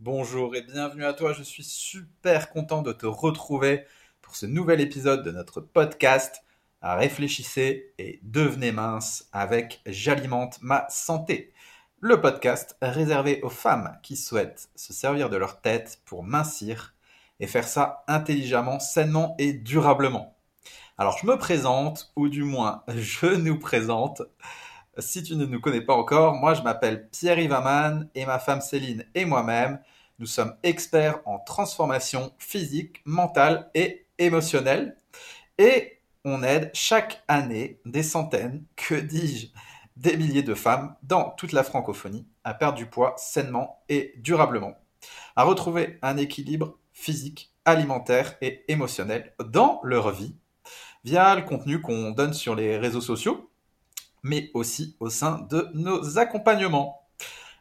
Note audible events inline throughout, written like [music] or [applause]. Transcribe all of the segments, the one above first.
Bonjour et bienvenue à toi, je suis super content de te retrouver pour ce nouvel épisode de notre podcast Réfléchissez et devenez mince avec J'alimente ma santé. Le podcast réservé aux femmes qui souhaitent se servir de leur tête pour mincir et faire ça intelligemment, sainement et durablement. Alors je me présente, ou du moins je nous présente. Si tu ne nous connais pas encore, moi je m'appelle Pierre Ivaman et ma femme Céline et moi-même, nous sommes experts en transformation physique, mentale et émotionnelle. Et on aide chaque année des centaines, que dis-je, des milliers de femmes dans toute la francophonie à perdre du poids sainement et durablement, à retrouver un équilibre physique, alimentaire et émotionnel dans leur vie via le contenu qu'on donne sur les réseaux sociaux, mais aussi au sein de nos accompagnements.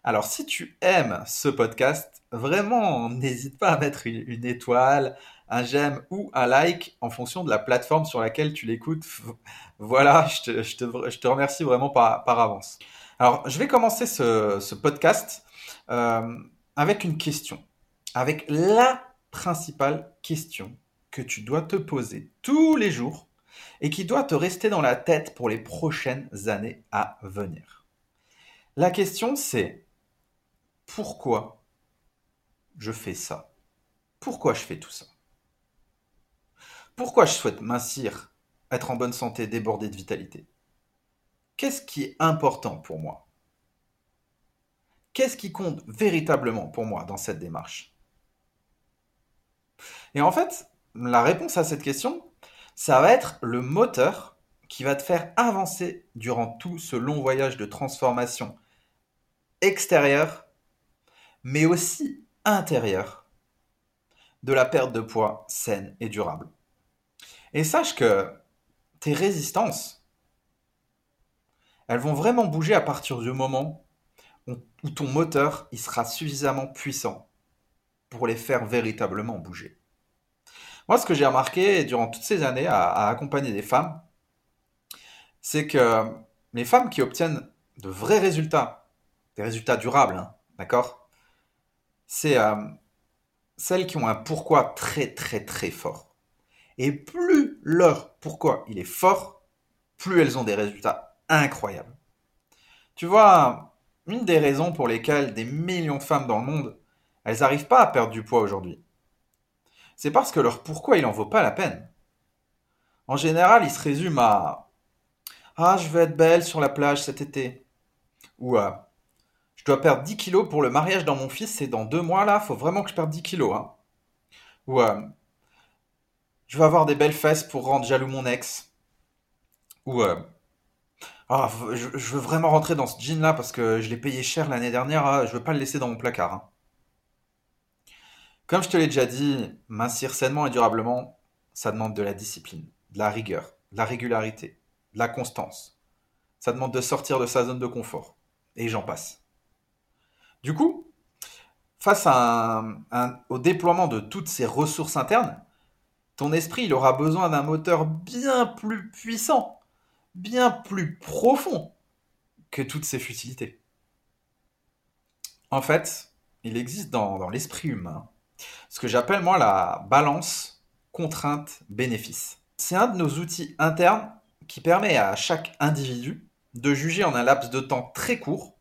Alors si tu aimes ce podcast, vraiment n'hésite pas à mettre une, étoile, un j'aime ou un like en fonction de la plateforme sur laquelle tu l'écoutes. [laughs] Voilà, je te, remercie vraiment par, avance. Alors je vais commencer ce, podcast euh, avec une question, avec la principale question que tu dois te poser tous les jours et qui doit te rester dans la tête pour les prochaines années à venir. La question c'est pourquoi je fais ça? Pourquoi je fais tout ça? Pourquoi je souhaite mincir, être en bonne santé, déborder de vitalité? Qu'est-ce qui est important pour moi? Qu'est-ce qui compte véritablement pour moi dans cette démarche? Et en fait, la réponse à cette question, ça va être le moteur qui va te faire avancer durant tout ce long voyage de transformation extérieure, mais aussi intérieure, de la perte de poids saine et durable. Et sache que tes résistances, elles vont vraiment bouger à partir du moment où ton moteur il sera suffisamment puissant pour les faire véritablement bouger. Moi, ce que j'ai remarqué durant toutes ces années à, accompagner des femmes, c'est que les femmes qui obtiennent de vrais résultats, des résultats durables, hein, d'accord C'est euh, celles qui ont un pourquoi très très très fort. Et plus leur pourquoi il est fort, plus elles ont des résultats incroyables. Tu vois, une des raisons pour lesquelles des millions de femmes dans le monde, elles n'arrivent pas à perdre du poids aujourd'hui, c'est parce que leur pourquoi il en vaut pas la peine. En général, il se résume à Ah, je veux être belle sur la plage cet été. Ou Je dois perdre 10 kilos pour le mariage dans mon fils, c'est dans deux mois là, faut vraiment que je perde 10 kilos. Hein. Ou Je veux avoir des belles fesses pour rendre jaloux mon ex. Ou Ah, je, veux vraiment rentrer dans ce jean là parce que je l'ai payé cher l'année dernière, hein, je veux pas le laisser dans mon placard. Hein. Comme je te l'ai déjà dit, mincir sainement et durablement, ça demande de la discipline, de la rigueur, de la régularité, de la constance. Ça demande de sortir de sa zone de confort. Et j'en passe. Du coup, face au déploiement de toutes ces ressources internes, ton esprit il aura besoin d'un moteur bien plus puissant, bien plus profond que toutes ces futilités. En fait, il existe dans l'esprit humain ce que j'appelle moi la balance contrainte-bénéfice. C'est un de nos outils internes qui permet à chaque individu de juger en un laps de temps très court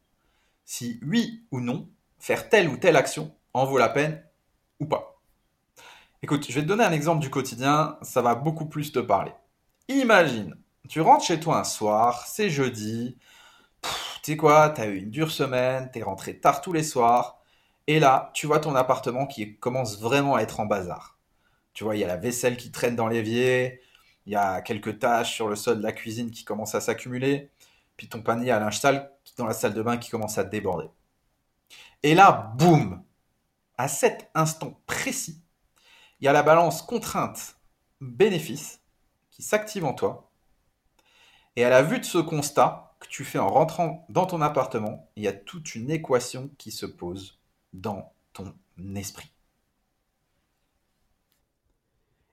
si oui ou non faire telle ou telle action en vaut la peine ou pas. Écoute, je vais te donner un exemple du quotidien, ça va beaucoup plus te parler. Imagine, tu rentres chez toi un soir, c'est jeudi, tu sais quoi, t'as eu une dure semaine, t'es rentré tard tous les soirs, et là, tu vois ton appartement qui commence vraiment à être en bazar. Tu vois, il y a la vaisselle qui traîne dans l'évier, il y a quelques taches sur le sol de la cuisine qui commencent à s'accumuler, puis ton panier à linge sale dans la salle de bain qui commence à déborder. Et là, boum À cet instant précis, il y a la balance contrainte-bénéfice qui s'active en toi. Et à la vue de ce constat que tu fais en rentrant dans ton appartement, il y a toute une équation qui se pose dans ton esprit.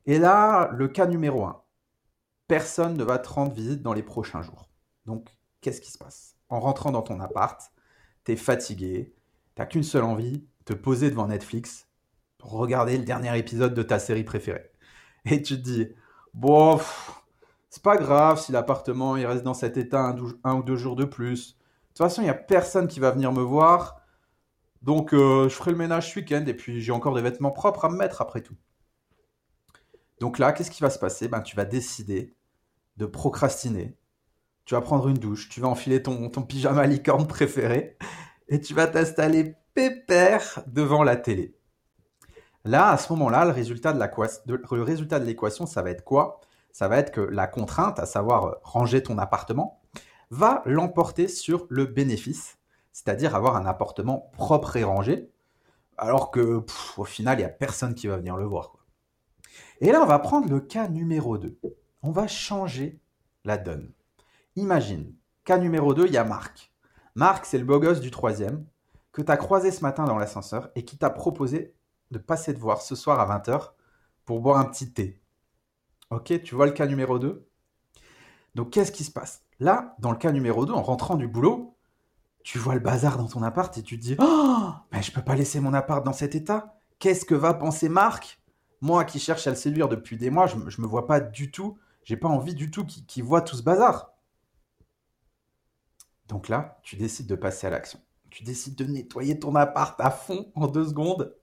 Et là, le cas numéro un. Personne ne va te rendre visite dans les prochains jours. Donc, qu'est-ce qui se passe? En rentrant dans ton appart, tu es fatigué, tu qu'une seule envie, te poser devant Netflix pour regarder le dernier épisode de ta série préférée. Et tu te dis, bon, c'est pas grave si l'appartement reste dans cet état un, ou deux jours de plus. De toute façon, il n'y a personne qui va venir me voir. Donc, euh, je ferai le ménage ce week-end et puis j'ai encore des vêtements propres à me mettre après tout. Donc là, qu'est-ce qui va se passer? Ben, Tu vas décider de procrastiner. Tu vas prendre une douche, tu vas enfiler ton, pyjama licorne préféré et tu vas t'installer pépère devant la télé. Là, à ce moment-là, le résultat de l'équation, ça va être quoi? Ça va être que la contrainte, à savoir ranger ton appartement, va l'emporter sur le bénéfice, c'est-à-dire avoir un appartement propre et rangé, alors que au final, il n'y a personne qui va venir le voir. Et là, on va prendre le cas numéro 2. On va changer la donne. Imagine, cas numéro 2, il y a Marc. Marc, c'est le beau gosse du troisième que tu as croisé ce matin dans l'ascenseur et qui t'a proposé de passer te voir ce soir à 20h pour boire un petit thé. Ok, tu vois le cas numéro 2 Donc qu'est-ce qui se passe? Là, dans le cas numéro 2, en rentrant du boulot, tu vois le bazar dans ton appart et tu te dis Oh, mais je peux pas laisser mon appart dans cet état. Qu'est-ce que va penser Marc? Moi qui cherche à le séduire depuis des mois, je, ne me vois pas du tout, j'ai pas envie du tout qu'il voit tout ce bazar. Donc là, tu décides de passer à l'action. Tu décides de nettoyer ton appart à fond en deux secondes,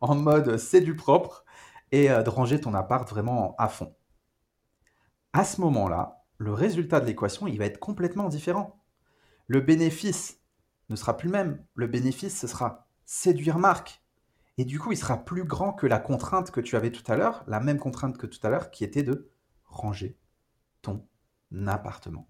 en mode c'est du propre, et euh, de ranger ton appart vraiment à fond. À ce moment-là, le résultat de l'équation, il va être complètement différent. Le bénéfice ne sera plus le même. Le bénéfice, ce sera séduire Marc. Et du coup, il sera plus grand que la contrainte que tu avais tout à l'heure, la même contrainte que tout à l'heure, qui était de ranger ton appartement.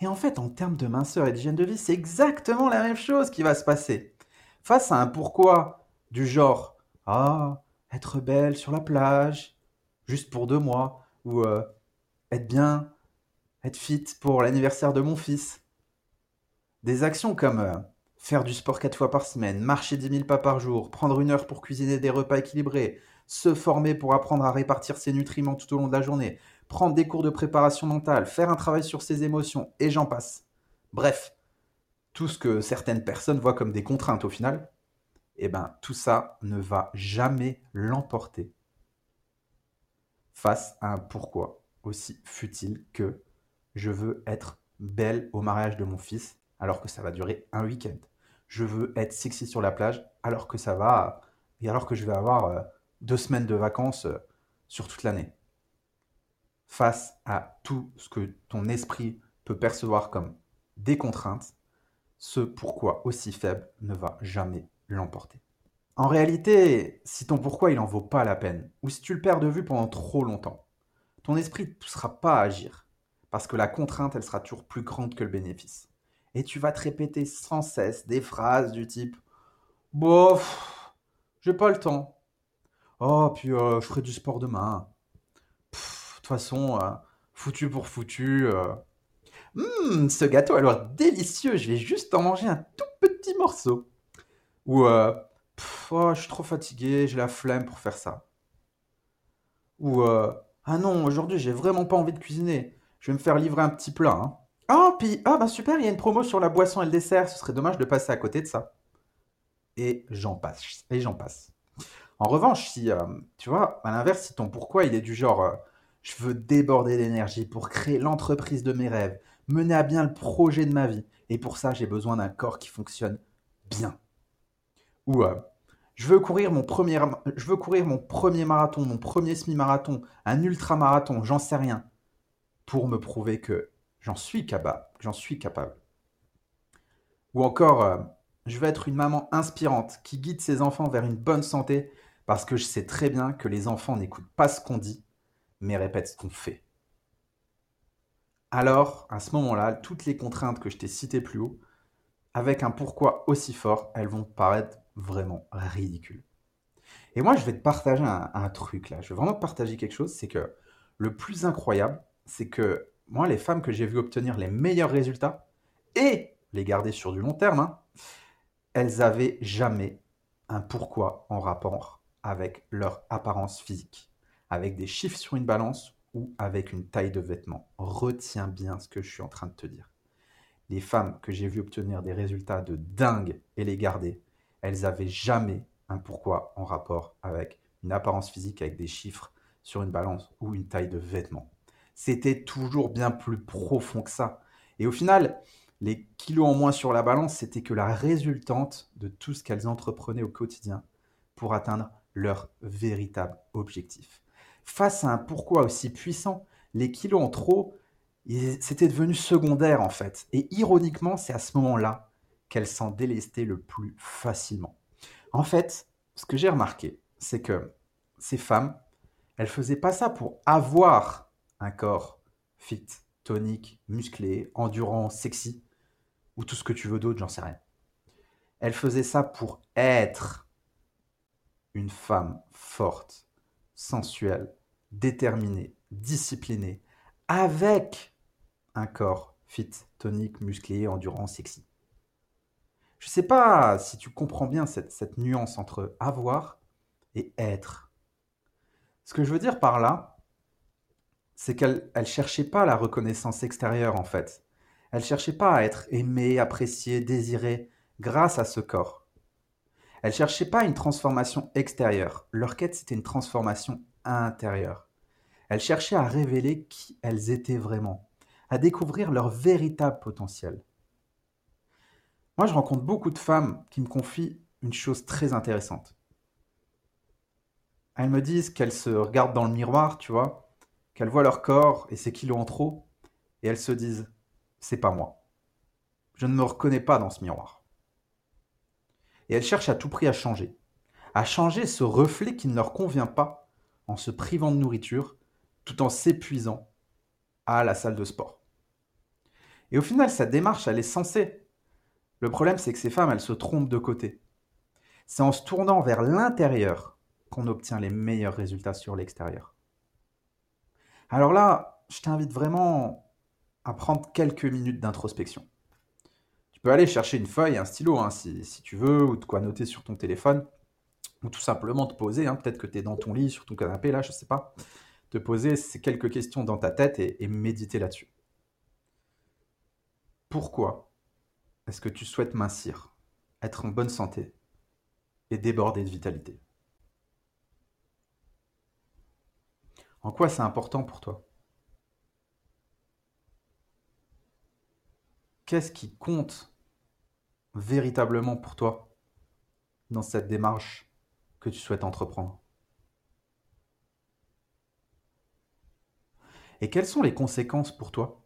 Et en fait, en termes de minceur et d'hygiène de vie, c'est exactement la même chose qui va se passer. Face à un pourquoi du genre Ah, être belle sur la plage, juste pour deux mois, ou euh, être bien, être fit pour l'anniversaire de mon fils. Des actions comme euh, faire du sport quatre fois par semaine, marcher 10 000 pas par jour, prendre une heure pour cuisiner des repas équilibrés, se former pour apprendre à répartir ses nutriments tout au long de la journée, prendre des cours de préparation mentale, faire un travail sur ses émotions, et j'en passe. Bref, tout ce que certaines personnes voient comme des contraintes au final, eh ben, tout ça ne va jamais l'emporter face à un pourquoi aussi futile que je veux être belle au mariage de mon fils alors que ça va durer un week-end. Je veux être sexy sur la plage alors que ça va et alors que je vais avoir euh, deux semaines de vacances euh, sur toute l'année face à tout ce que ton esprit peut percevoir comme des contraintes, ce pourquoi aussi faible ne va jamais l'emporter. En réalité, si ton pourquoi il en vaut pas la peine, ou si tu le perds de vue pendant trop longtemps, ton esprit ne poussera pas à agir, parce que la contrainte, elle sera toujours plus grande que le bénéfice. Et tu vas te répéter sans cesse des phrases du type Bof, j'ai pas le temps. Oh, puis euh, je ferai du sport demain toute façon, euh, foutu pour foutu. Hum, ce gâteau a l'air délicieux, je vais juste en manger un tout petit morceau. Ou, euh, oh, je suis trop fatigué, j'ai la flemme pour faire ça. Ou, ah non, aujourd'hui j'ai vraiment pas envie de cuisiner, je vais me faire livrer un petit plat. Hein. Puis, ah bah super, il y a une promo sur la boisson et le dessert, ce serait dommage de passer à côté de ça. Et j'en passe, et j'en passe. En revanche, si, tu vois, à l'inverse, si ton pourquoi il est du genre, je veux déborder d'énergie pour créer l'entreprise de mes rêves, mener à bien le projet de ma vie. Et pour ça, j'ai besoin d'un corps qui fonctionne bien. Ou euh, je, veux courir mon premier, je veux courir mon premier marathon, mon premier semi-marathon, un ultra-marathon, j'en sais rien, pour me prouver que j'en suis capable. J'en suis capable. Ou encore, euh, je veux être une maman inspirante qui guide ses enfants vers une bonne santé parce que je sais très bien que les enfants n'écoutent pas ce qu'on dit, mais répète ce qu'on fait. Alors, à ce moment-là, toutes les contraintes que je t'ai citées plus haut, avec un pourquoi aussi fort, elles vont paraître vraiment ridicules. Et moi, je vais te partager un, truc là. Je vais vraiment te partager quelque chose. C'est que le plus incroyable, c'est que moi, les femmes que j'ai vues obtenir les meilleurs résultats et les garder sur du long terme, hein, elles avaient jamais un pourquoi en rapport avec leur apparence physique avec des chiffres sur une balance ou avec une taille de vêtement. Retiens bien ce que je suis en train de te dire. Les femmes que j'ai vues obtenir des résultats de dingue et les garder, elles avaient jamais un pourquoi en rapport avec une apparence physique, avec des chiffres sur une balance ou une taille de vêtements. C'était toujours bien plus profond que ça. Et au final, les kilos en moins sur la balance, c'était que la résultante de tout ce qu'elles entreprenaient au quotidien pour atteindre leur véritable objectif. Face à un pourquoi aussi puissant, les kilos en trop, c'était devenu secondaire en fait. Et ironiquement, c'est à ce moment-là qu'elles s'en délestaient le plus facilement. En fait, ce que j'ai remarqué, c'est que ces femmes, elles faisaient pas ça pour avoir un corps fit, tonique, musclé, endurant, sexy, ou tout ce que tu veux d'autre, j'en sais rien. Elles faisaient ça pour être une femme forte, sensuelle, déterminée, disciplinée, avec un corps fit, tonique, musclé, endurant, sexy. Je ne sais pas si tu comprends bien cette, cette nuance entre avoir et être. Ce que je veux dire par là, c'est qu'elle ne cherchait pas la reconnaissance extérieure en fait. Elle ne cherchait pas à être aimée, appréciée, désirée grâce à ce corps. Elle ne cherchait pas une transformation extérieure. Leur quête, c'était une transformation intérieure. Elle cherchait à révéler qui elles étaient vraiment, à découvrir leur véritable potentiel. Moi, je rencontre beaucoup de femmes qui me confient une chose très intéressante. Elles me disent qu'elles se regardent dans le miroir, tu vois, qu'elles voient leur corps et ses kilos en trop, et elles se disent c'est pas moi. Je ne me reconnais pas dans ce miroir. Et elles cherchent à tout prix à changer, à changer ce reflet qui ne leur convient pas en se privant de nourriture, tout en s'épuisant à la salle de sport. Et au final, cette démarche, elle est censée. Le problème, c'est que ces femmes, elles se trompent de côté. C'est en se tournant vers l'intérieur qu'on obtient les meilleurs résultats sur l'extérieur. Alors là, je t'invite vraiment à prendre quelques minutes d'introspection. Tu peux aller chercher une feuille, un stylo, hein, si, tu veux, ou de quoi noter sur ton téléphone, ou tout simplement te poser, hein, peut-être que tu es dans ton lit, sur ton canapé, là, je ne sais pas, te poser ces quelques questions dans ta tête et, et méditer là-dessus. Pourquoi est-ce que tu souhaites mincir, être en bonne santé et déborder de vitalité? En quoi c'est important pour toi? Qu'est-ce qui compte véritablement pour toi dans cette démarche que tu souhaites entreprendre? Et quelles sont les conséquences pour toi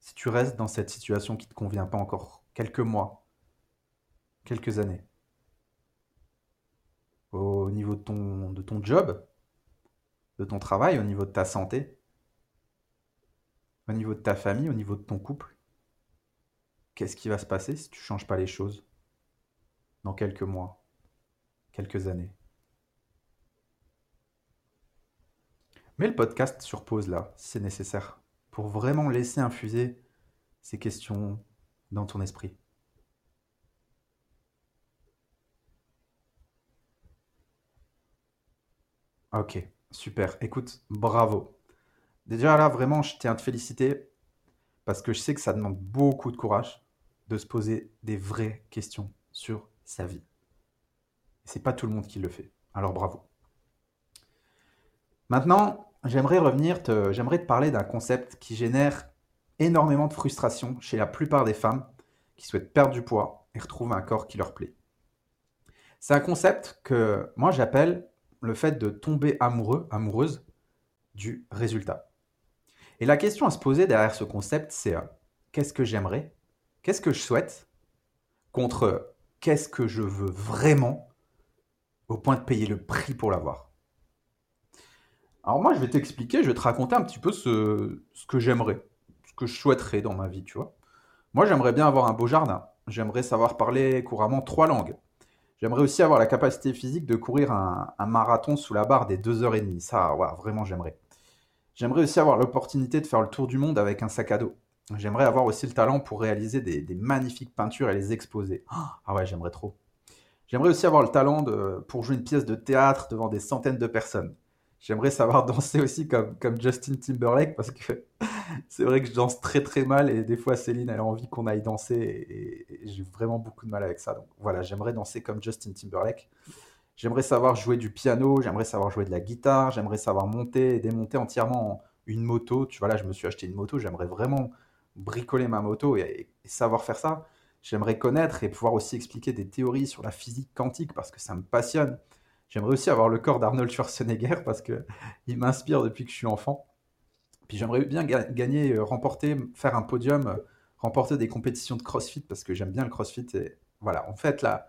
si tu restes dans cette situation qui ne te convient pas encore quelques mois, quelques années? Au niveau de ton, de ton job, de ton travail, au niveau de ta santé, au niveau de ta famille, au niveau de ton couple Qu'est-ce qui va se passer si tu ne changes pas les choses dans quelques mois, quelques années? Mets le podcast sur pause là, si c'est nécessaire, pour vraiment laisser infuser ces questions dans ton esprit. Ok. Super. Écoute, bravo. Déjà là, vraiment, je tiens à te féliciter parce que je sais que ça demande beaucoup de courage de se poser des vraies questions sur sa vie. C'est pas tout le monde qui le fait. Alors bravo. Maintenant, j'aimerais revenir, te, j'aimerais te parler d'un concept qui génère énormément de frustration chez la plupart des femmes qui souhaitent perdre du poids et retrouver un corps qui leur plaît. C'est un concept que moi j'appelle le fait de tomber amoureux, amoureuse du résultat. Et la question à se poser derrière ce concept, c'est euh, qu'est-ce que j'aimerais? Qu'est-ce que je souhaite? Contre qu'est-ce que je veux vraiment? Au point de payer le prix pour l'avoir Alors moi, je vais t'expliquer, je vais te raconter un petit peu ce, ce que j'aimerais, ce que je souhaiterais dans ma vie, tu vois. Moi, j'aimerais bien avoir un beau jardin. J'aimerais savoir parler couramment trois langues. J'aimerais aussi avoir la capacité physique de courir un, marathon sous la barre des 2h30. Ça, vraiment, j'aimerais. J'aimerais aussi avoir l'opportunité de faire le tour du monde avec un sac à dos. J'aimerais avoir aussi le talent pour réaliser des, magnifiques peintures et les exposer. Ah ouais, j'aimerais trop. J'aimerais aussi avoir le talent pour jouer une pièce de théâtre devant des centaines de personnes. J'aimerais savoir [laughs] danser aussi comme, comme Justin Timberlake parce que [laughs] c'est vrai que je danse très très mal et des fois Céline elle a envie qu'on aille danser et, j'ai vraiment beaucoup de mal avec ça. Donc voilà, j'aimerais danser comme Justin Timberlake. J'aimerais savoir jouer du piano, j'aimerais savoir jouer de la guitare, j'aimerais savoir monter et démonter entièrement une moto. Tu vois là, je me suis acheté une moto, j'aimerais vraiment bricoler ma moto et savoir faire ça. J'aimerais connaître et pouvoir aussi expliquer des théories sur la physique quantique parce que ça me passionne. J'aimerais aussi avoir le corps d'Arnold Schwarzenegger parce que [laughs] il m'inspire depuis que je suis enfant. Puis j'aimerais bien gagner, euh, remporter, faire un podium, euh, remporter des compétitions de CrossFit parce que j'aime bien le CrossFit. Et voilà, en fait, là,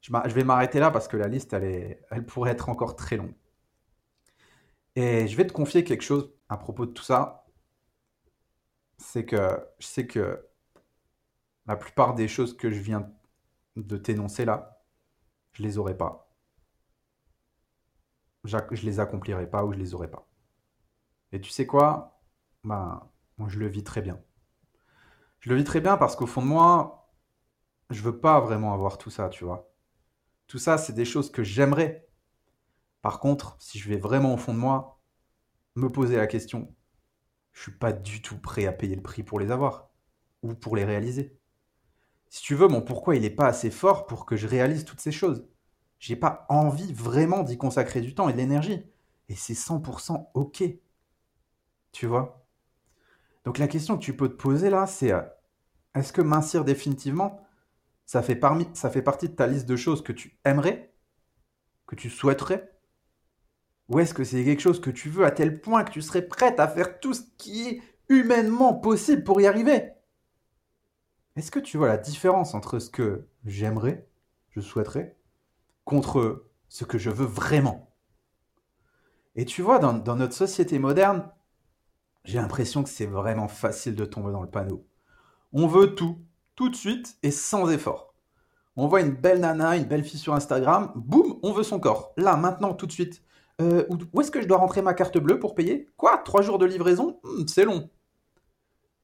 je, vais m'arrêter là parce que la liste, elle, est, elle pourrait être encore très longue. Et je vais te confier quelque chose à propos de tout ça. C'est que je sais que la plupart des choses que je viens de t'énoncer là, je les aurais pas. Je les accomplirai pas ou je les aurais pas. Et tu sais quoi? Ben, je le vis très bien. Je le vis très bien parce qu'au fond de moi, je veux pas vraiment avoir tout ça, tu vois. Tout ça, c'est des choses que j'aimerais. Par contre, si je vais vraiment au fond de moi, me poser la question, je suis pas du tout prêt à payer le prix pour les avoir ou pour les réaliser. Si tu veux, mon pourquoi il n'est pas assez fort pour que je réalise toutes ces choses? J'ai pas envie vraiment d'y consacrer du temps et de l'énergie. Et c'est 100% ok. Tu vois? Donc la question que tu peux te poser là, c'est euh, est-ce que mincir définitivement, ça fait, parmi, ça fait partie de ta liste de choses que tu aimerais, que tu souhaiterais? Ou est-ce que c'est quelque chose que tu veux à tel point que tu serais prête à faire tout ce qui est humainement possible pour y arriver? Est-ce que tu vois la différence entre ce que j'aimerais, je souhaiterais, contre ce que je veux vraiment Et tu vois, dans, notre société moderne, j'ai l'impression que c'est vraiment facile de tomber dans le panneau. On veut tout, tout de suite et sans effort. On voit une belle nana, une belle fille sur Instagram, boum, on veut son corps. Là, maintenant, tout de suite. Euh, où est-ce que je dois rentrer ma carte bleue pour payer? Quoi? Trois jours de livraison? Hmm, C'est long.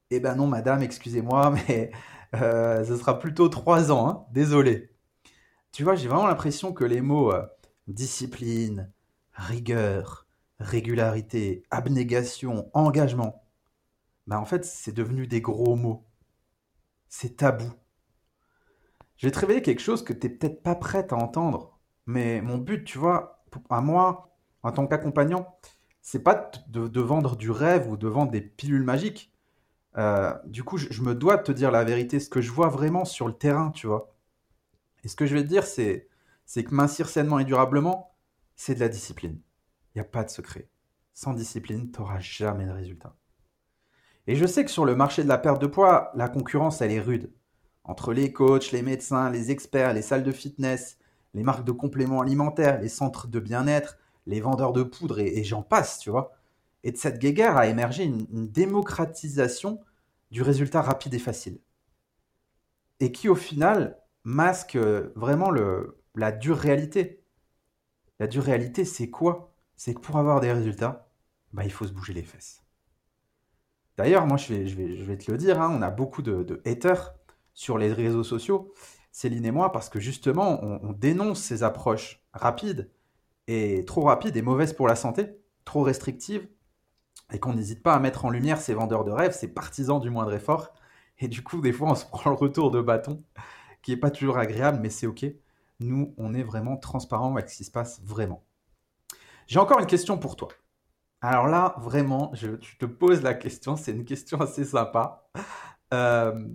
Eh ben non, madame, excusez-moi, [laughs] mais euh, ce sera plutôt trois ans, hein désolé. Tu vois, j'ai vraiment l'impression que les mots euh, discipline, rigueur, régularité, abnégation, engagement, bah en fait, c'est devenu des gros mots. C'est tabou. Je vais te révéler quelque chose que tu n'es peut-être pas prête à entendre, mais mon but, tu vois, à moi, en tant qu'accompagnant, c'est pas de, vendre du rêve ou de vendre des pilules magiques. Euh, du coup, je, me dois de te dire la vérité, ce que je vois vraiment sur le terrain, tu vois. Et ce que je vais te dire, c'est, que mincir sainement et durablement, c'est de la discipline. Il n'y a pas de secret. Sans discipline, tu n'auras jamais de résultat. Et je sais que sur le marché de la perte de poids, la concurrence, elle est rude. Entre les coachs, les médecins, les experts, les salles de fitness, les marques de compléments alimentaires, les centres de bien-être, les vendeurs de poudre et, j'en passe, tu vois. Et de cette guéguerre a émergé une, démocratisation du résultat rapide et facile. Et qui, au final, masque euh, vraiment le, la dure réalité. La dure réalité, c'est quoi? C'est que pour avoir des résultats, bah, il faut se bouger les fesses. D'ailleurs, moi, je vais, je, vais, te le dire, hein, on a beaucoup de, haters sur les réseaux sociaux, Céline et moi, parce que justement, on, dénonce ces approches rapides et trop rapides et mauvaises pour la santé, trop restrictives, et qu'on n'hésite pas à mettre en lumière ces vendeurs de rêves, ces partisans du moindre effort. Et du coup, des fois, on se prend le retour de bâton, qui n'est pas toujours agréable, mais c'est OK. Nous, on est vraiment transparent avec ce qui se passe vraiment. J'ai encore une question pour toi. Alors là, vraiment, je, te pose la question, c'est une question assez sympa. Euh,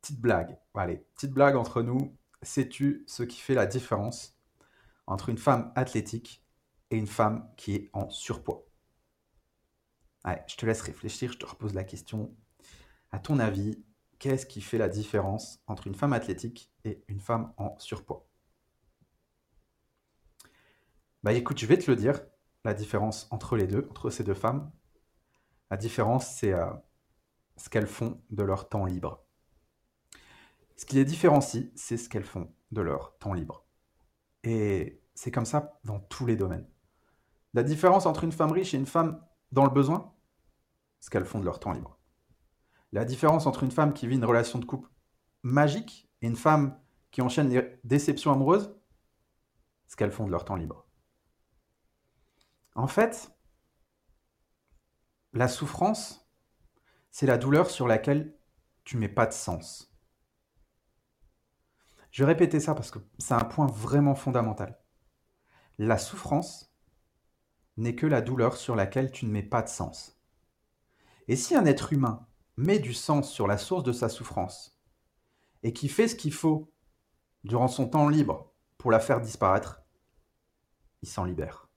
petite blague, allez, petite blague entre nous. Sais-tu ce qui fait la différence entre une femme athlétique et une femme qui est en surpoids? Allez, je te laisse réfléchir, je te repose la question. À ton avis, qu'est-ce qui fait la différence entre une femme athlétique et une femme en surpoids? Bah écoute, je vais te le dire, la différence entre les deux, entre ces deux femmes. La différence, c'est euh, ce qu'elles font de leur temps libre. Ce qui les différencie, c'est ce qu'elles font de leur temps libre. Et c'est comme ça dans tous les domaines. La différence entre une femme riche et une femme dans le besoin, ce qu'elles font de leur temps libre. La différence entre une femme qui vit une relation de couple magique et une femme qui enchaîne les déceptions amoureuses, ce qu'elles font de leur temps libre. En fait, la souffrance, c'est la douleur sur laquelle tu mets pas de sens. Je vais répéter ça parce que c'est un point vraiment fondamental. La souffrance n'est que la douleur sur laquelle tu ne mets pas de sens. Et si un être humain met du sens sur la source de sa souffrance et qui fait ce qu'il faut durant son temps libre pour la faire disparaître, il s'en libère.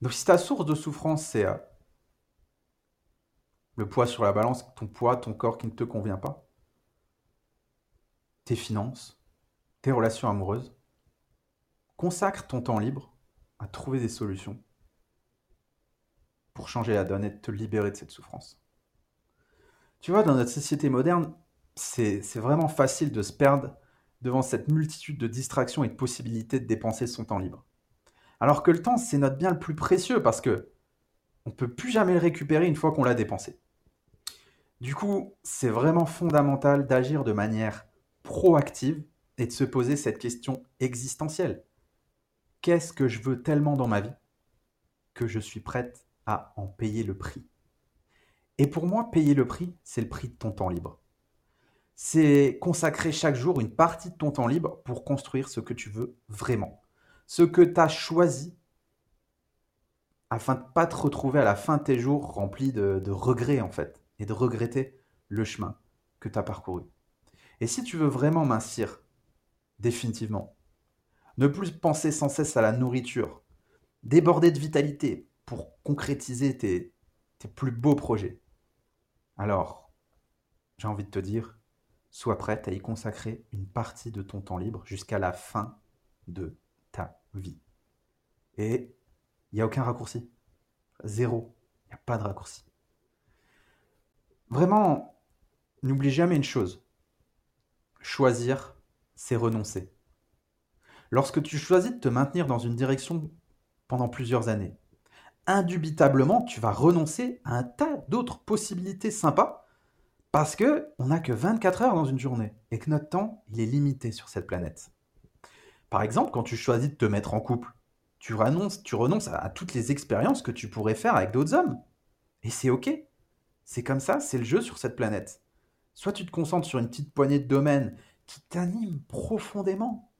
Donc si ta source de souffrance, c'est euh, le poids sur la balance, ton poids, ton corps qui ne te convient pas, tes finances, tes relations amoureuses, consacre ton temps libre à trouver des solutions pour changer la donne et te libérer de cette souffrance. Tu vois, dans notre société moderne, c'est vraiment facile de se perdre devant cette multitude de distractions et de possibilités de dépenser son temps libre. Alors que le temps, c'est notre bien le plus précieux parce que on ne peut plus jamais le récupérer une fois qu'on l'a dépensé. Du coup, c'est vraiment fondamental d'agir de manière proactive et de se poser cette question existentielle. Qu'est-ce que je veux tellement dans ma vie que je suis prête à en payer le prix Et pour moi, payer le prix, c'est le prix de ton temps libre. C'est consacrer chaque jour une partie de ton temps libre pour construire ce que tu veux vraiment ce que tu as choisi afin de ne pas te retrouver à la fin de tes jours rempli de, regrets en fait et de regretter le chemin que tu as parcouru. Et si tu veux vraiment mincir définitivement, ne plus penser sans cesse à la nourriture, déborder de vitalité pour concrétiser tes, plus beaux projets, alors j'ai envie de te dire, sois prête à y consacrer une partie de ton temps libre jusqu'à la fin de ta vie. Et il n'y a aucun raccourci. Zéro. Il n'y a pas de raccourci. Vraiment, n'oublie jamais une chose. Choisir, c'est renoncer. Lorsque tu choisis de te maintenir dans une direction pendant plusieurs années, indubitablement, tu vas renoncer à un tas d'autres possibilités sympas parce que on n'a que 24 heures dans une journée et que notre temps, il est limité sur cette planète. Par exemple, quand tu choisis de te mettre en couple, tu renonces, tu renonces à, toutes les expériences que tu pourrais faire avec d'autres hommes. Et c'est ok. C'est comme ça, c'est le jeu sur cette planète. Soit tu te concentres sur une petite poignée de domaines qui t'animent profondément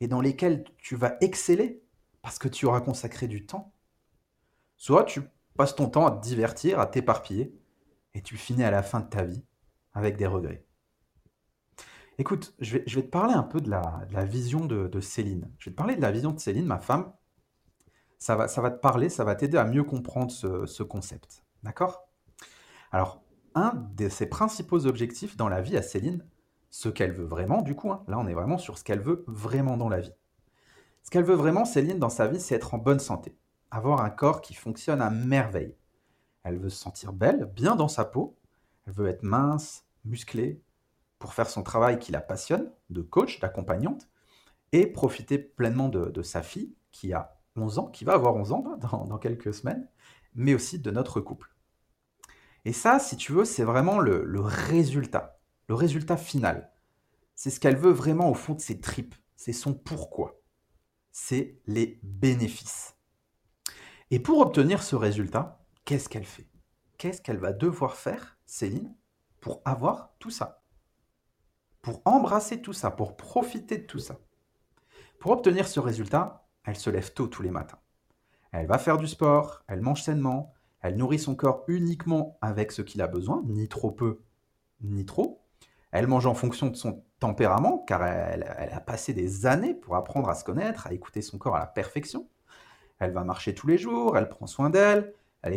et dans lesquels tu vas exceller parce que tu auras consacré du temps. Soit tu passes ton temps à te divertir, à t'éparpiller et tu finis à la fin de ta vie avec des regrets. Écoute, je vais, te parler un peu de la, vision de, Céline. Je vais te parler de la vision de Céline, ma femme. Ça va, te parler, ça va t'aider à mieux comprendre ce, concept. D'accord? Alors, un de ses principaux objectifs dans la vie à Céline, ce qu'elle veut vraiment, du coup, hein, là on est vraiment sur ce qu'elle veut vraiment dans la vie. Ce qu'elle veut vraiment, Céline, dans sa vie, c'est être en bonne santé, avoir un corps qui fonctionne à merveille. Elle veut se sentir belle, bien dans sa peau, elle veut être mince, musclée, pour faire son travail qui la passionne, de coach, d'accompagnante, et profiter pleinement de, sa fille qui a 11 ans, qui va avoir 11 ans dans, quelques semaines, mais aussi de notre couple. Et ça, si tu veux, c'est vraiment le, le, résultat, le résultat final. C'est ce qu'elle veut vraiment au fond de ses tripes, c'est son pourquoi. C'est les bénéfices. Et pour obtenir ce résultat, qu'est-ce qu'elle fait? Qu'est-ce qu'elle va devoir faire, Céline, pour avoir tout ça? Pour embrasser tout ça, pour profiter de tout ça. Pour obtenir ce résultat, elle se lève tôt tous les matins. Elle va faire du sport, elle mange sainement, elle nourrit son corps uniquement avec ce qu'il a besoin, ni trop peu, ni trop. Elle mange en fonction de son tempérament, car elle, a passé des années pour apprendre à se connaître, à écouter son corps à la perfection. Elle va marcher tous les jours, elle prend soin d'elle, elle,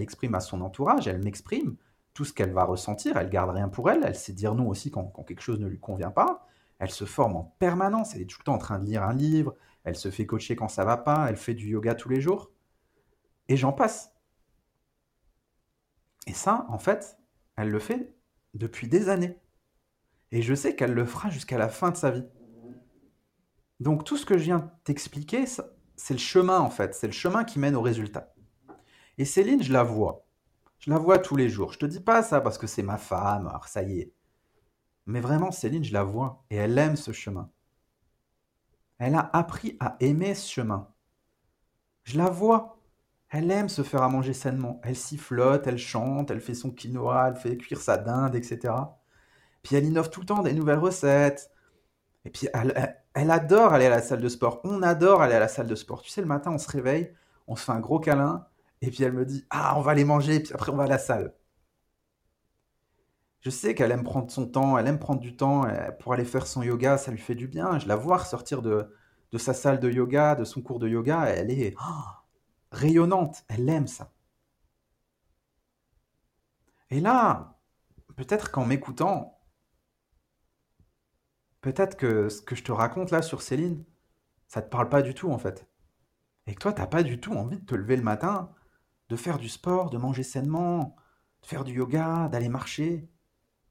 exprime à son entourage, elle m'exprime, tout ce qu'elle va ressentir, elle garde rien pour elle, elle sait dire non aussi quand, quelque chose ne lui convient pas, elle se forme en permanence, elle est tout le temps en train de lire un livre, elle se fait coacher quand ça va pas, elle fait du yoga tous les jours, et j'en passe. Et ça, en fait, elle le fait depuis des années. Et je sais qu'elle le fera jusqu'à la fin de sa vie. Donc tout ce que je viens t'expliquer, c'est le chemin en fait, c'est le chemin qui mène au résultat. Et Céline, je la vois. Je la vois tous les jours. Je te dis pas ça parce que c'est ma femme, ça y est. Mais vraiment, Céline, je la vois et elle aime ce chemin. Elle a appris à aimer ce chemin. Je la vois. Elle aime se faire à manger sainement. Elle sifflote, elle chante, elle fait son quinoa, elle fait cuire sa dinde, etc. Puis elle innove tout le temps des nouvelles recettes. Et puis elle, adore aller à la salle de sport. On adore aller à la salle de sport. Tu sais, le matin, on se réveille, on se fait un gros câlin, et puis elle me dit Ah, on va aller manger, et puis après, on va à la salle. Je sais qu'elle aime prendre son temps, elle aime prendre du temps pour aller faire son yoga, ça lui fait du bien. Je la vois sortir de, de sa salle de yoga, de son cours de yoga, elle est oh, rayonnante, elle aime ça. Et là, peut-être qu'en m'écoutant, peut-être que ce que je te raconte là sur Céline, ça te parle pas du tout en fait. Et que toi, t'as pas du tout envie de te lever le matin, de faire du sport, de manger sainement, de faire du yoga, d'aller marcher.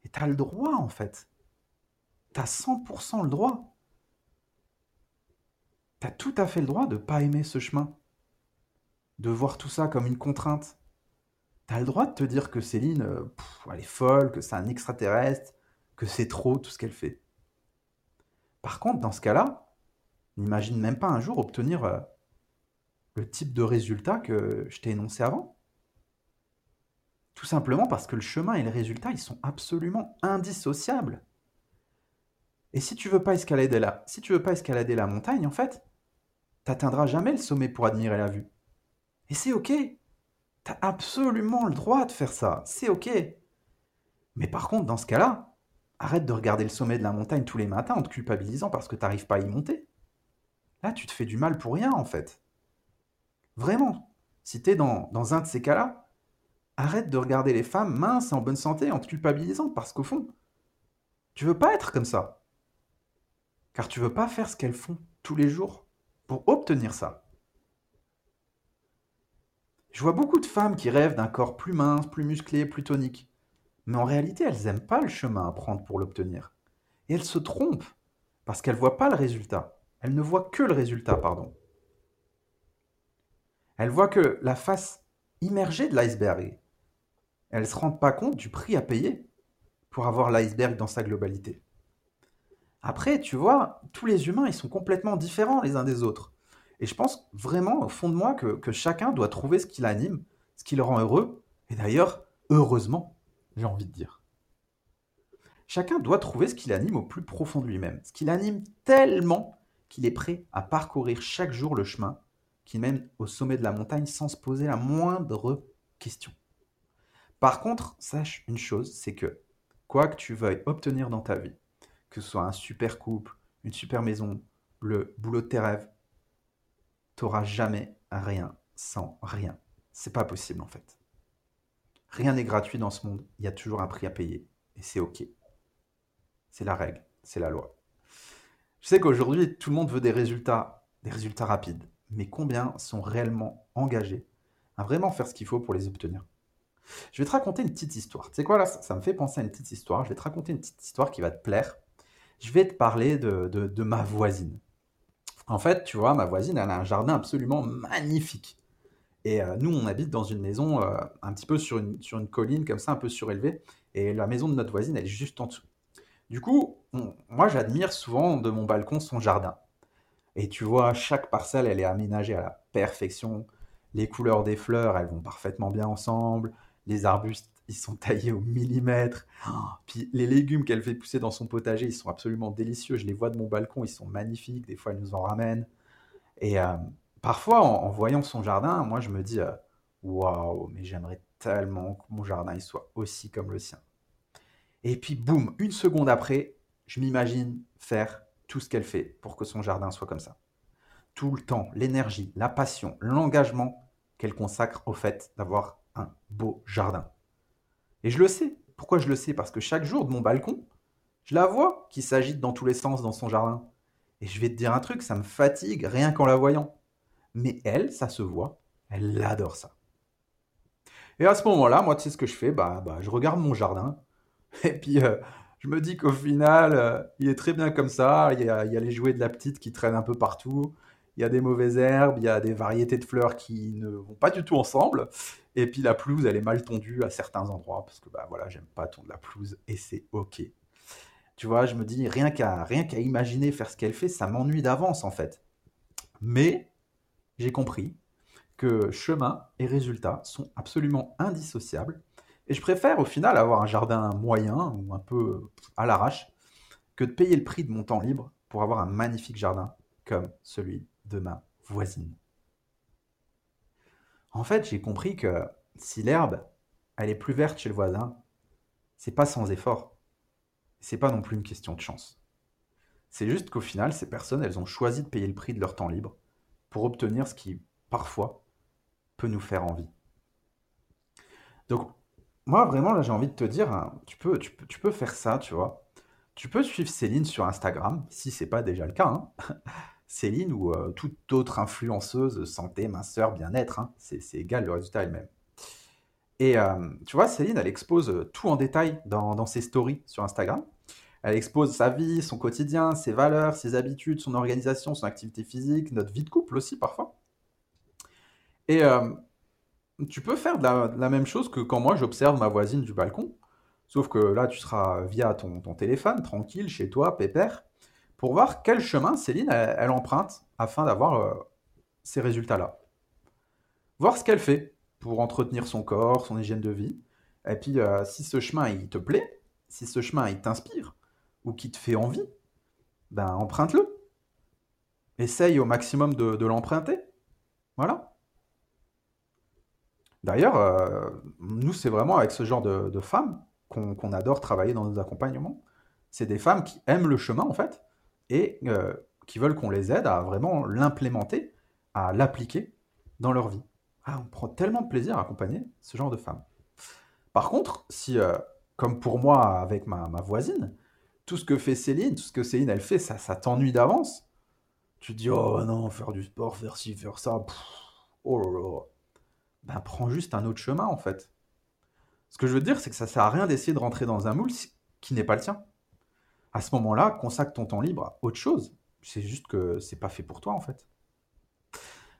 Et t'as le droit en fait. T'as 100% le droit. T'as tout à fait le droit de pas aimer ce chemin. De voir tout ça comme une contrainte. T'as le droit de te dire que Céline, euh, elle est folle, que c'est un extraterrestre, que c'est trop tout ce qu'elle fait. Par contre, dans ce cas-là, n'imagine même pas un jour obtenir euh, le type de résultat que je t'ai énoncé avant. Tout simplement parce que le chemin et le résultat, ils sont absolument indissociables. Et si tu veux pas escalader la, si tu veux pas escalader la montagne, en fait, t'atteindras jamais le sommet pour admirer la vue. Et c'est ok. T'as absolument le droit de faire ça. C'est ok. Mais par contre, dans ce cas-là, Arrête de regarder le sommet de la montagne tous les matins en te culpabilisant parce que tu n'arrives pas à y monter. Là, tu te fais du mal pour rien, en fait. Vraiment. Si tu dans un de ces cas-là, arrête de regarder les femmes minces et en bonne santé en te culpabilisant parce qu'au fond, tu veux pas être comme ça. Car tu veux pas faire ce qu'elles font tous les jours pour obtenir ça. Je vois beaucoup de femmes qui rêvent d'un corps plus mince, plus musclé, plus tonique. Mais en réalité, elles n'aiment pas le chemin à prendre pour l'obtenir. Et elles se trompent, parce qu'elles ne voient pas le résultat. Elles ne voient que le résultat, pardon. Elles voient que la face immergée de l'iceberg. Elles ne se rendent pas compte du prix à payer pour avoir l'iceberg dans sa globalité. Après, tu vois, tous les humains, ils sont complètement différents les uns des autres. Et je pense vraiment, au fond de moi, que, que chacun doit trouver ce qui l'anime, ce qui le rend heureux, et d'ailleurs, heureusement j'ai envie de dire. Chacun doit trouver ce qui l'anime au plus profond de lui-même, ce qui l'anime tellement qu'il est prêt à parcourir chaque jour le chemin qui mène au sommet de la montagne sans se poser la moindre question. Par contre, sache une chose, c'est que quoi que tu veuilles obtenir dans ta vie, que ce soit un super couple, une super maison, le boulot de tes rêves, t'auras jamais rien sans rien. C'est pas possible en fait. Rien n'est gratuit dans ce monde, il y a toujours un prix à payer. Et c'est OK. C'est la règle, c'est la loi. Je sais qu'aujourd'hui, tout le monde veut des résultats, des résultats rapides. Mais combien sont réellement engagés à vraiment faire ce qu'il faut pour les obtenir? Je vais te raconter une petite histoire. Tu sais quoi là ça, me fait penser à une petite histoire. Je vais te raconter une petite histoire qui va te plaire. Je vais te parler de, de ma voisine. En fait, tu vois, ma voisine, elle a un jardin absolument magnifique. Et euh, nous, on habite dans une maison euh, un petit peu sur une, sur une colline, comme ça, un peu surélevée. Et la maison de notre voisine, elle est juste en dessous. Du coup, moi, j'admire souvent de mon balcon son jardin. Et tu vois, chaque parcelle, elle est aménagée à la perfection. Les couleurs des fleurs, elles vont parfaitement bien ensemble. Les arbustes, ils sont [laughs] taillés au millimètre. Oh, puis les légumes qu'elle fait pousser dans son potager, ils sont absolument délicieux. Je les vois de mon balcon, ils sont magnifiques. Des fois, elle nous en ramène. Et, euh, parfois, en, voyant son jardin, moi, je me dis euh, waouh, mais j'aimerais tellement que mon jardin soit aussi comme le sien. Et puis, boum, une seconde après, je m'imagine faire tout ce qu'elle fait pour que son jardin soit comme ça. Tout le temps, l'énergie, la passion, l'engagement qu'elle consacre au fait d'avoir un beau jardin. Et je le sais. Pourquoi je le sais? Parce que chaque jour de mon balcon, je la vois qui s'agite dans tous les sens dans son jardin. Et je vais te dire un truc, ça me fatigue rien qu'en la voyant mais elle, ça se voit, elle adore ça. Et à ce moment-là, moi, tu sais ce que je fais? Bah, bah, Je regarde mon jardin, [laughs] et puis euh, je me dis qu'au final, euh, il est très bien comme ça. Il y, a, les jouets de la petite qui traînent un peu partout. Il y a des mauvaises herbes, il y a des variétés de fleurs qui ne vont pas du tout ensemble. Et puis la pelouse, elle est mal tondue à certains endroits parce que bah voilà, j'aime pas tondre la pelouse et c'est ok. Tu vois, je me dis rien qu'à rien qu'à imaginer faire ce qu'elle fait, ça m'ennuie d'avance en fait. Mais j'ai compris que chemin et résultat sont absolument indissociables. Et je préfère au final avoir un jardin moyen ou un peu à l'arrache que de payer le prix de mon temps libre pour avoir un magnifique jardin comme celui de ma voisine. En fait, j'ai compris que si l'herbe, elle est plus verte chez le voisin, c'est pas sans effort. C'est pas non plus une question de chance. C'est juste qu'au final, ces personnes, elles ont choisi de payer le prix de leur temps libre pour obtenir ce qui, parfois, peut nous faire envie. Donc, moi, vraiment, là, j'ai envie de te dire, hein, tu, peux, faire ça, tu vois. Tu peux suivre Céline sur Instagram, si c'est pas déjà le cas. Hein. [laughs] Céline ou euh, toute autre influenceuse santé, minceur, bien-être, hein. c'est égal, le résultat est le même. Et euh, tu vois, Céline, elle expose tout en détail dans ses stories sur Instagram. Elle expose sa vie, son quotidien, ses valeurs, ses habitudes, son organisation, son activité physique, notre vie de couple aussi parfois. Et euh, tu peux faire la, même chose que quand moi j'observe ma voisine du balcon. Sauf que là, tu seras via ton, téléphone, tranquille, chez toi, pépère, pour voir quel chemin Céline, elle, emprunte afin d'avoir euh, ces résultats-là. Voir ce qu'elle fait pour entretenir son corps, son hygiène de vie. Et puis, euh, si ce chemin, il te plaît, si ce chemin, il t'inspire, ou qui te fait envie, ben emprunte-le. Essaye au maximum de, l'emprunter. Voilà. D'ailleurs, euh, nous, c'est vraiment avec ce genre de, femmes qu'on adore travailler dans nos accompagnements. C'est des femmes qui aiment le chemin, en fait, et euh, qui veulent qu'on les aide à vraiment l'implémenter, à l'appliquer dans leur vie. Ah, on prend tellement de plaisir à accompagner ce genre de femmes. Par contre, si, euh, comme pour moi avec ma, voisine, tout ce que fait Céline, tout ce que Céline elle fait, ça, t'ennuie d'avance. Tu te dis, oh non, faire du sport, faire ci, faire ça, oh là là. Ben, prends juste un autre chemin en fait. Ce que je veux dire, c'est que ça sert à rien d'essayer de rentrer dans un moule qui n'est pas le tien. À ce moment-là, consacre ton temps libre à autre chose. C'est juste que c'est pas fait pour toi en fait.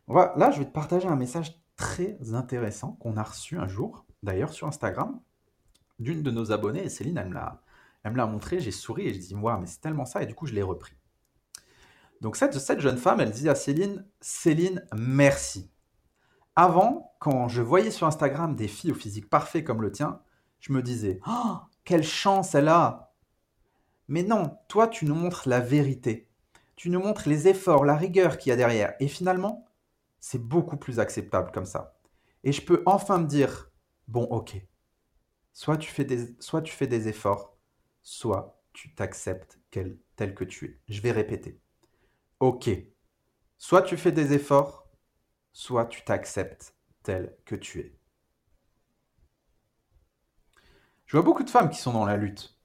là, je vais te partager un message très intéressant qu'on a reçu un jour, d'ailleurs sur Instagram, d'une de nos abonnées, et Céline, elle me l'a, elle me l'a montré, j'ai souri et je dis, moi, mais c'est tellement ça, et du coup, je l'ai repris. Donc cette, cette jeune femme, elle dit à Céline, Céline, merci. Avant, quand je voyais sur Instagram des filles au physique parfait comme le tien, je me disais, oh, quelle chance elle a. Mais non, toi, tu nous montres la vérité. Tu nous montres les efforts, la rigueur qu'il y a derrière. Et finalement, c'est beaucoup plus acceptable comme ça. Et je peux enfin me dire, bon, ok, soit tu fais des, soit tu fais des efforts, soit tu t'acceptes tel que tu es. Je vais répéter. Ok, soit tu fais des efforts, soit tu t'acceptes tel que tu es. Je vois beaucoup de femmes qui sont dans la lutte,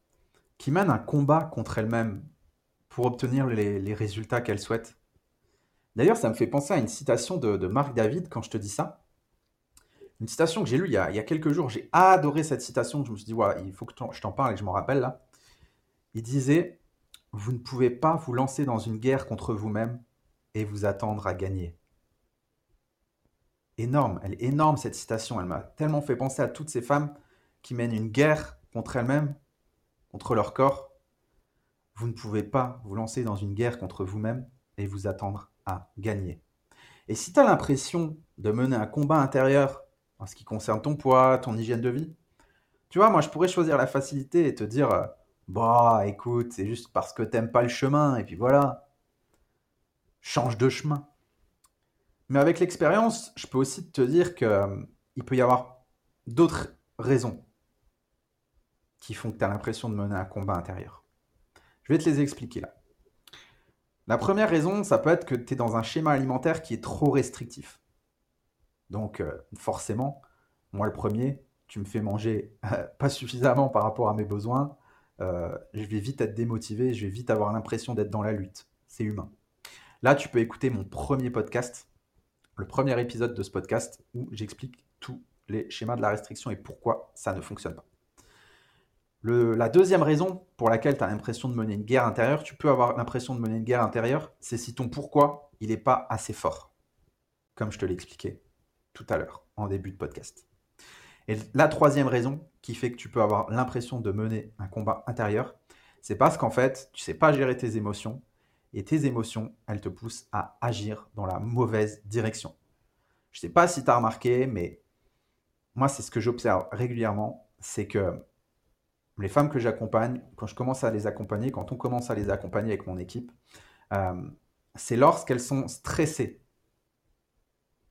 qui mènent un combat contre elles-mêmes pour obtenir les résultats qu'elles souhaitent. D'ailleurs, ça me fait penser à une citation de, Marc David quand je te dis ça. Une citation que j'ai lue il y, a, quelques jours. J'ai adoré cette citation. Je me suis dit, il faut que je t'en parle et que je m'en rappelle là. Il disait Vous ne pouvez pas vous lancer dans une guerre contre vous-même et vous attendre à gagner. Énorme, elle est énorme cette citation. Elle m'a tellement fait penser à toutes ces femmes qui mènent une guerre contre elles-mêmes, contre leur corps. Vous ne pouvez pas vous lancer dans une guerre contre vous-même et vous attendre à gagner. Et si tu as l'impression de mener un combat intérieur en ce qui concerne ton poids, ton hygiène de vie, tu vois, moi je pourrais choisir la facilité et te dire euh, Bah écoute, c'est juste parce que t'aimes pas le chemin, et puis voilà. Change de chemin. Mais avec l'expérience, je peux aussi te dire qu'il euh, peut y avoir d'autres raisons qui font que tu l'impression de mener un combat intérieur. Je vais te les expliquer là. La première raison, ça peut être que tu es dans un schéma alimentaire qui est trop restrictif. Donc euh, forcément, moi le premier, tu me fais manger [laughs] pas suffisamment par rapport à mes besoins, euh, je vais vite être démotivé, je vais vite avoir l'impression d'être dans la lutte. C'est humain. Là, tu peux écouter mon premier podcast, le premier épisode de ce podcast où j'explique tous les schémas de la restriction et pourquoi ça ne fonctionne pas la deuxième raison pour laquelle tu as l'impression de mener une guerre intérieure, tu peux avoir l'impression de mener une guerre intérieure, c'est si ton pourquoi, il n'est pas assez fort. Comme je te l'ai expliqué tout à l'heure, en début de podcast. Et la troisième raison qui fait que tu peux avoir l'impression de mener un combat intérieur, c'est parce qu'en fait, tu ne sais pas gérer tes émotions, et tes émotions, elles te poussent à agir dans la mauvaise direction. Je ne sais pas si tu as remarqué, mais moi, c'est ce que j'observe régulièrement, c'est que les femmes que j'accompagne, quand je commence à les accompagner, quand on commence à les accompagner avec mon équipe, euh, c'est lorsqu'elles sont stressées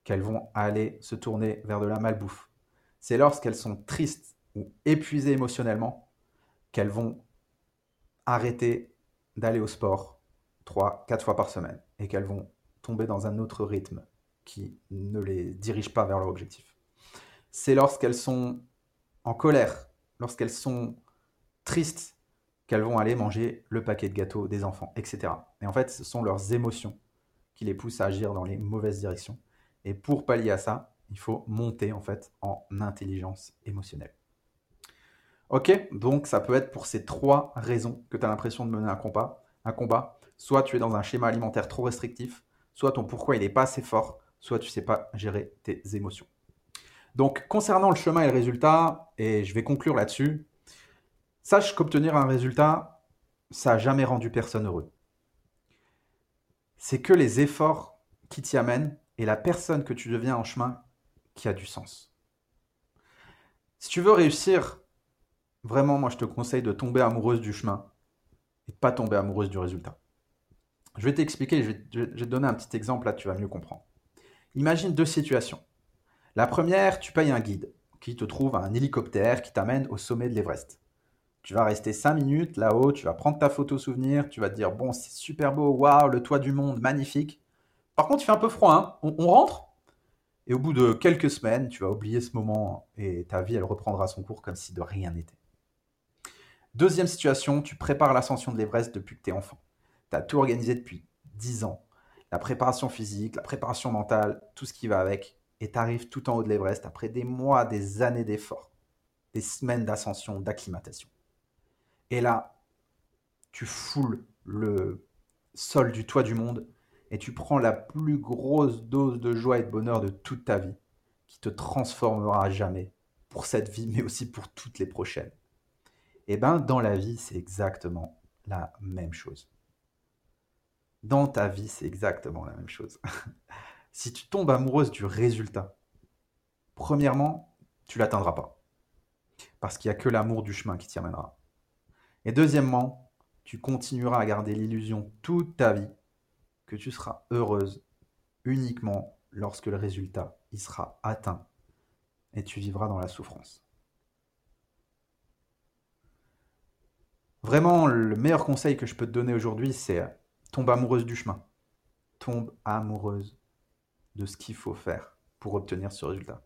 qu'elles vont aller se tourner vers de la malbouffe. C'est lorsqu'elles sont tristes ou épuisées émotionnellement qu'elles vont arrêter d'aller au sport trois, quatre fois par semaine et qu'elles vont tomber dans un autre rythme qui ne les dirige pas vers leur objectif. C'est lorsqu'elles sont en colère, lorsqu'elles sont tristes, qu'elles vont aller manger le paquet de gâteaux des enfants, etc. Et en fait, ce sont leurs émotions qui les poussent à agir dans les mauvaises directions. Et pour pallier à ça, il faut monter en fait en intelligence émotionnelle. Ok, donc ça peut être pour ces trois raisons que tu as l'impression de mener un combat. Un combat, soit tu es dans un schéma alimentaire trop restrictif, soit ton pourquoi il n'est pas assez fort, soit tu ne sais pas gérer tes émotions. Donc concernant le chemin et le résultat, et je vais conclure là-dessus, Sache qu'obtenir un résultat, ça n'a jamais rendu personne heureux. C'est que les efforts qui t'y amènent et la personne que tu deviens en chemin qui a du sens. Si tu veux réussir, vraiment, moi je te conseille de tomber amoureuse du chemin et pas tomber amoureuse du résultat. Je vais t'expliquer, je, vais te donner un petit exemple, là tu vas mieux comprendre. Imagine deux situations. La première, tu payes un guide qui te trouve un hélicoptère qui t'amène au sommet de l'Everest. Tu vas rester 5 minutes là-haut, tu vas prendre ta photo souvenir, tu vas te dire bon, c'est super beau, waouh, le toit du monde, magnifique. Par contre, il fait un peu froid, hein. on, rentre Et au bout de quelques semaines, tu vas oublier ce moment et ta vie, elle reprendra son cours comme si de rien n'était. Deuxième situation, tu prépares l'ascension de l'Everest depuis que tu es enfant. Tu as tout organisé depuis 10 ans. La préparation physique, la préparation mentale, tout ce qui va avec. Et tu arrives tout en haut de l'Everest après des mois, des années d'efforts, des semaines d'ascension, d'acclimatation. Et là, tu foules le sol du toit du monde et tu prends la plus grosse dose de joie et de bonheur de toute ta vie qui te transformera à jamais pour cette vie, mais aussi pour toutes les prochaines. Et eh bien, dans la vie, c'est exactement la même chose. Dans ta vie, c'est exactement la même chose. [laughs] si tu tombes amoureuse du résultat, premièrement, tu l'atteindras pas. Parce qu'il n'y a que l'amour du chemin qui t'y amènera. Et deuxièmement, tu continueras à garder l'illusion toute ta vie tu seras heureuse uniquement lorsque le résultat y sera atteint et tu vivras dans la souffrance. Vraiment, le meilleur conseil que je peux te donner aujourd'hui, c'est tombe amoureuse du chemin. Tombe amoureuse de ce qu'il faut faire pour obtenir ce résultat.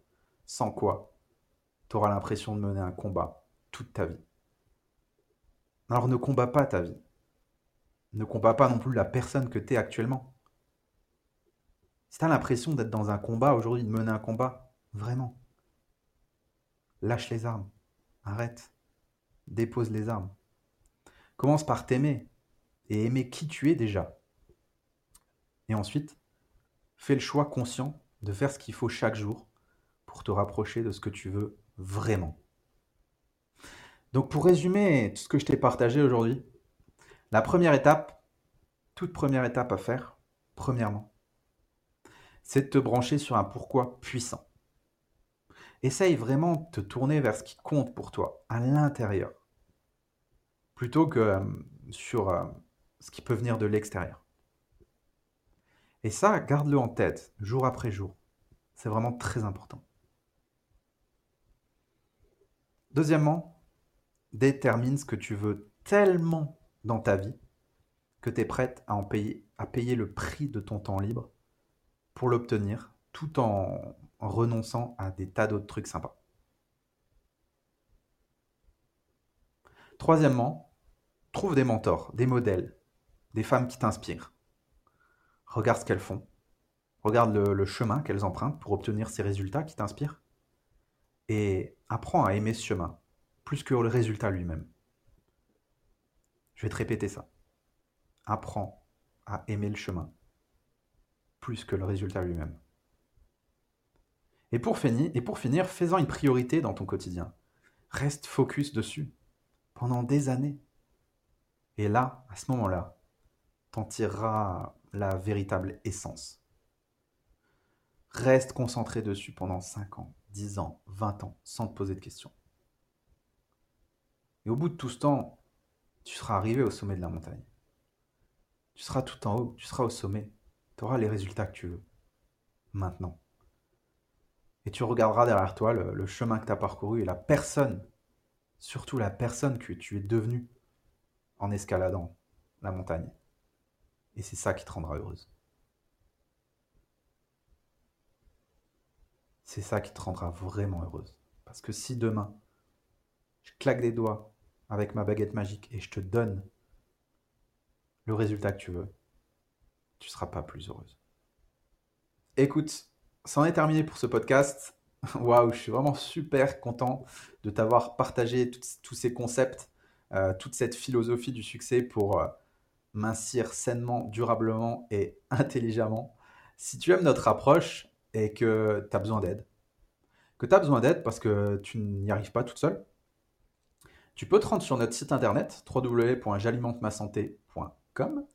Sans quoi, tu auras l'impression de mener un combat toute ta vie. Alors ne combats pas ta vie. Ne combats pas non plus la personne que tu es actuellement. Si tu as l'impression d'être dans un combat aujourd'hui, de mener un combat, vraiment, lâche les armes. Arrête. Dépose les armes. Commence par t'aimer et aimer qui tu es déjà. Et ensuite, fais le choix conscient de faire ce qu'il faut chaque jour pour te rapprocher de ce que tu veux vraiment. Donc pour résumer tout ce que je t'ai partagé aujourd'hui, la première étape, toute première étape à faire, premièrement, c'est de te brancher sur un pourquoi puissant. Essaye vraiment de te tourner vers ce qui compte pour toi, à l'intérieur, plutôt que euh, sur euh, ce qui peut venir de l'extérieur. Et ça, garde-le en tête, jour après jour. C'est vraiment très important. Deuxièmement, détermine ce que tu veux tellement dans ta vie que tu es prête à, payer, le prix de ton temps libre pour l'obtenir tout en, en renonçant à des tas d'autres trucs sympas. Troisièmement, trouve des mentors, des modèles, des femmes qui t'inspirent. Regarde ce qu'elles font. Regarde le chemin qu'elles empruntent pour obtenir ces résultats qui t'inspirent. Et apprends à aimer ce chemin plus que le résultat lui-même. Je vais te répéter ça. Apprends à aimer le chemin plus que le résultat lui-même. Et pour finir, et fais-en une priorité dans ton quotidien. Reste focus dessus pendant des années. Et là, à ce moment-là, t'en tireras la véritable essence. Reste concentré dessus pendant 5 ans, 10 ans, 20 ans, sans te poser de questions. Et au bout de tout ce temps, tu seras arrivé au sommet de la montagne. Tu seras tout en haut, tu seras au sommet. Tu auras les résultats que tu veux. Maintenant. Et tu regarderas derrière toi le, chemin que tu as parcouru et la personne, surtout la personne que tu es devenue en escaladant la montagne. Et c'est ça qui te rendra heureuse. C'est ça qui te rendra vraiment heureuse. Parce que si demain, je claque des doigts avec ma baguette magique et je te donne le résultat que tu veux, tu ne seras pas plus heureuse. Écoute, c'en est terminé pour ce podcast. [laughs] Waouh, je suis vraiment super content de t'avoir partagé tous ces concepts, euh, toute cette philosophie du succès pour euh, mincir sainement, durablement et [laughs] intelligemment. Si tu aimes notre approche et que tu as besoin d'aide, que tu as besoin d'aide parce que tu n'y arrives pas toute seule, tu peux te rendre sur notre site internet www.jalimentemassanté.com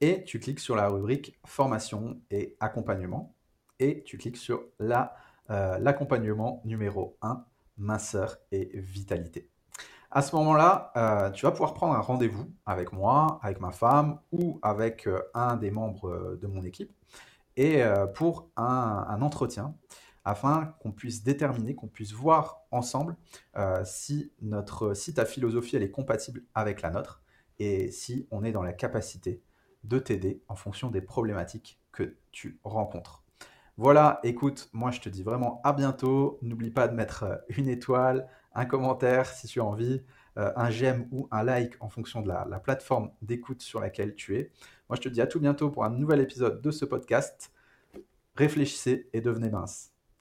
et tu cliques sur la rubrique formation et accompagnement et tu cliques sur euh, l'accompagnement numéro 1, minceur et vitalité. À ce moment-là, euh, tu vas pouvoir prendre un rendez-vous avec moi, avec ma femme ou avec euh, un des membres de mon équipe et pour un entretien afin qu'on puisse déterminer, qu'on puisse voir ensemble euh, si, notre, si ta philosophie elle est compatible avec la nôtre et si on est dans la capacité de t'aider en fonction des problématiques que tu rencontres. Voilà, écoute, moi je te dis vraiment à bientôt. N'oublie pas de mettre euh, une étoile, un commentaire si tu as envie, euh, un j'aime ou un like en fonction de la, la plateforme d'écoute sur laquelle tu es. Moi je te dis à tout bientôt pour un nouvel épisode de ce podcast. Réfléchissez et devenez mince.